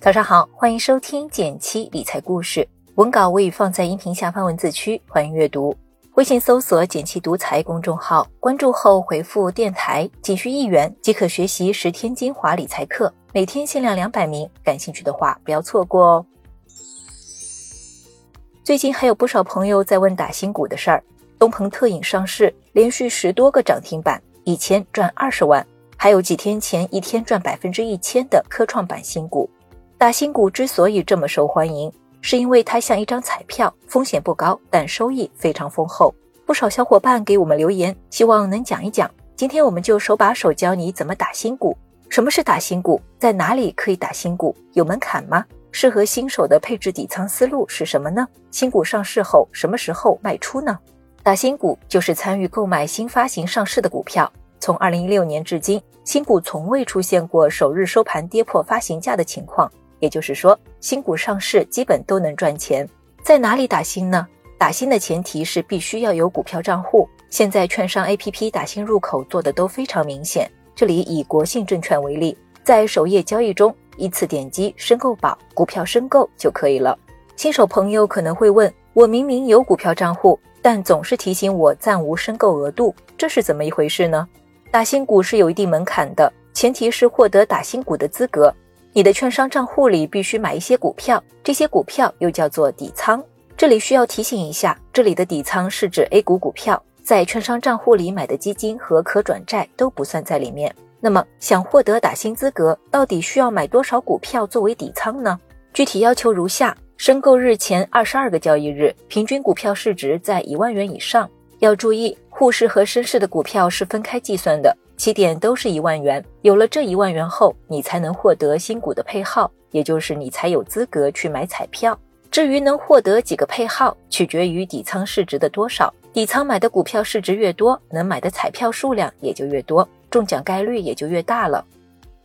早上好，欢迎收听减七理财故事，文稿我已放在音频下方文字区，欢迎阅读。微信搜索“减七独裁公众号，关注后回复“电台”，仅需一元即可学习十天精华理财课，每天限量两百名，感兴趣的话不要错过哦。最近还有不少朋友在问打新股的事儿，东鹏特饮上市，连续十多个涨停板，一千赚二十万，还有几天前一天赚百分之一千的科创板新股。打新股之所以这么受欢迎，是因为它像一张彩票，风险不高，但收益非常丰厚。不少小伙伴给我们留言，希望能讲一讲。今天我们就手把手教你怎么打新股。什么是打新股？在哪里可以打新股？有门槛吗？适合新手的配置底仓思路是什么呢？新股上市后什么时候卖出呢？打新股就是参与购买新发行上市的股票。从二零一六年至今，新股从未出现过首日收盘跌破发行价的情况。也就是说，新股上市基本都能赚钱。在哪里打新呢？打新的前提是必须要有股票账户。现在券商 APP 打新入口做的都非常明显。这里以国信证券为例，在首页交易中依次点击申购宝，股票申购就可以了。新手朋友可能会问：我明明有股票账户，但总是提醒我暂无申购额度，这是怎么一回事呢？打新股是有一定门槛的，前提是获得打新股的资格。你的券商账户里必须买一些股票，这些股票又叫做底仓。这里需要提醒一下，这里的底仓是指 A 股股票，在券商账户里买的基金和可转债都不算在里面。那么，想获得打新资格，到底需要买多少股票作为底仓呢？具体要求如下：申购日前二十二个交易日，平均股票市值在一万元以上。要注意，沪市和深市的股票是分开计算的。起点都是一万元，有了这一万元后，你才能获得新股的配号，也就是你才有资格去买彩票。至于能获得几个配号，取决于底仓市值的多少。底仓买的股票市值越多，能买的彩票数量也就越多，中奖概率也就越大了。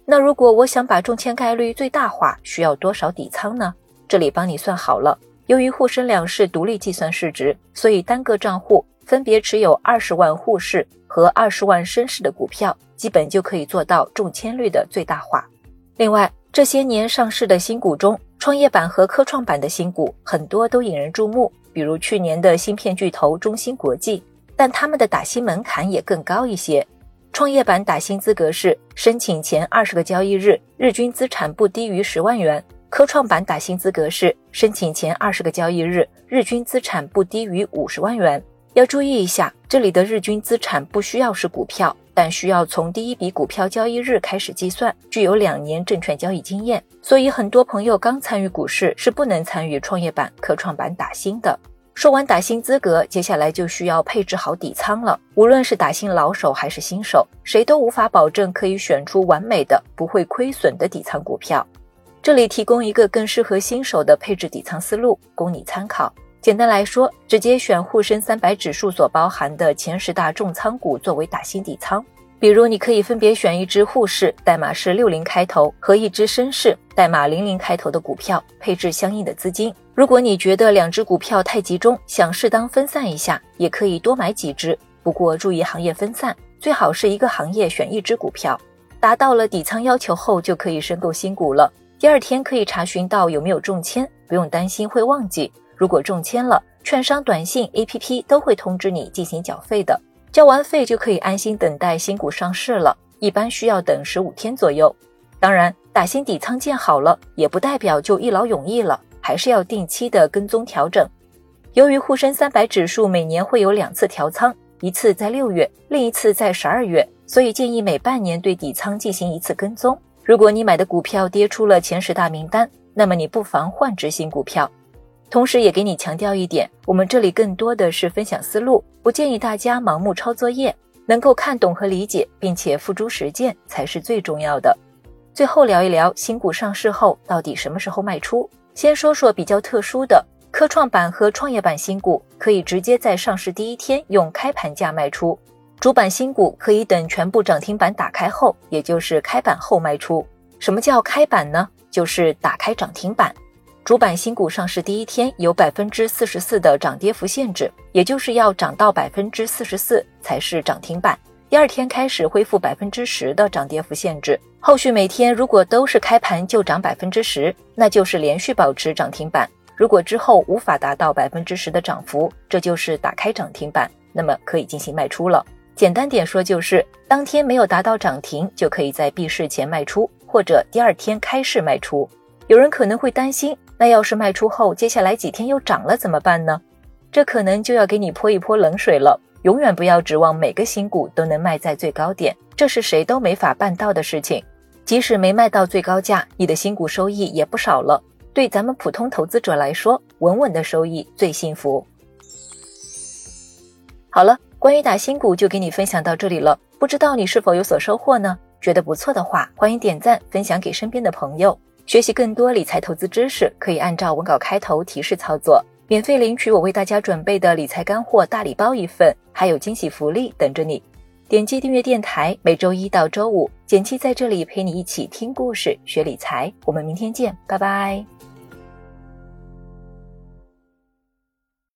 那如果我想把中签概率最大化，需要多少底仓呢？这里帮你算好了。由于沪深两市独立计算市值，所以单个账户分别持有二十万沪市。和二十万深市的股票，基本就可以做到中签率的最大化。另外，这些年上市的新股中，创业板和科创板的新股很多都引人注目，比如去年的芯片巨头中芯国际，但他们的打新门槛也更高一些。创业板打新资格是申请前二十个交易日日均资产不低于十万元，科创板打新资格是申请前二十个交易日日均资产不低于五十万元。要注意一下，这里的日均资产不需要是股票，但需要从第一笔股票交易日开始计算，具有两年证券交易经验。所以很多朋友刚参与股市是不能参与创业板、科创板打新的。说完打新资格，接下来就需要配置好底仓了。无论是打新老手还是新手，谁都无法保证可以选出完美的、不会亏损的底仓股票。这里提供一个更适合新手的配置底仓思路，供你参考。简单来说，直接选沪深三百指数所包含的前十大重仓股作为打新底仓。比如，你可以分别选一只沪市代码是六零开头和一只深市代码零零开头的股票，配置相应的资金。如果你觉得两只股票太集中，想适当分散一下，也可以多买几只。不过注意行业分散，最好是一个行业选一只股票。达到了底仓要求后，就可以申购新股了。第二天可以查询到有没有中签，不用担心会忘记。如果中签了，券商短信、APP 都会通知你进行缴费的，交完费就可以安心等待新股上市了。一般需要等十五天左右。当然，打新底仓建好了，也不代表就一劳永逸了，还是要定期的跟踪调整。由于沪深三百指数每年会有两次调仓，一次在六月，另一次在十二月，所以建议每半年对底仓进行一次跟踪。如果你买的股票跌出了前十大名单，那么你不妨换只新股票。同时，也给你强调一点，我们这里更多的是分享思路，不建议大家盲目抄作业，能够看懂和理解，并且付诸实践才是最重要的。最后聊一聊新股上市后到底什么时候卖出。先说说比较特殊的科创板和创业板新股，可以直接在上市第一天用开盘价卖出；主板新股可以等全部涨停板打开后，也就是开板后卖出。什么叫开板呢？就是打开涨停板。主板新股上市第一天有百分之四十四的涨跌幅限制，也就是要涨到百分之四十四才是涨停板。第二天开始恢复百分之十的涨跌幅限制。后续每天如果都是开盘就涨百分之十，那就是连续保持涨停板。如果之后无法达到百分之十的涨幅，这就是打开涨停板，那么可以进行卖出了。简单点说，就是当天没有达到涨停，就可以在闭市前卖出，或者第二天开市卖出。有人可能会担心，那要是卖出后，接下来几天又涨了怎么办呢？这可能就要给你泼一泼冷水了。永远不要指望每个新股都能卖在最高点，这是谁都没法办到的事情。即使没卖到最高价，你的新股收益也不少了。对咱们普通投资者来说，稳稳的收益最幸福。好了，关于打新股就给你分享到这里了。不知道你是否有所收获呢？觉得不错的话，欢迎点赞分享给身边的朋友。学习更多理财投资知识，可以按照文稿开头提示操作。免费领取我为大家准备的理财干货大礼包一份，还有惊喜福利等着你。点击订阅电台，每周一到周五，简七在这里陪你一起听故事、学理财。我们明天见，拜拜。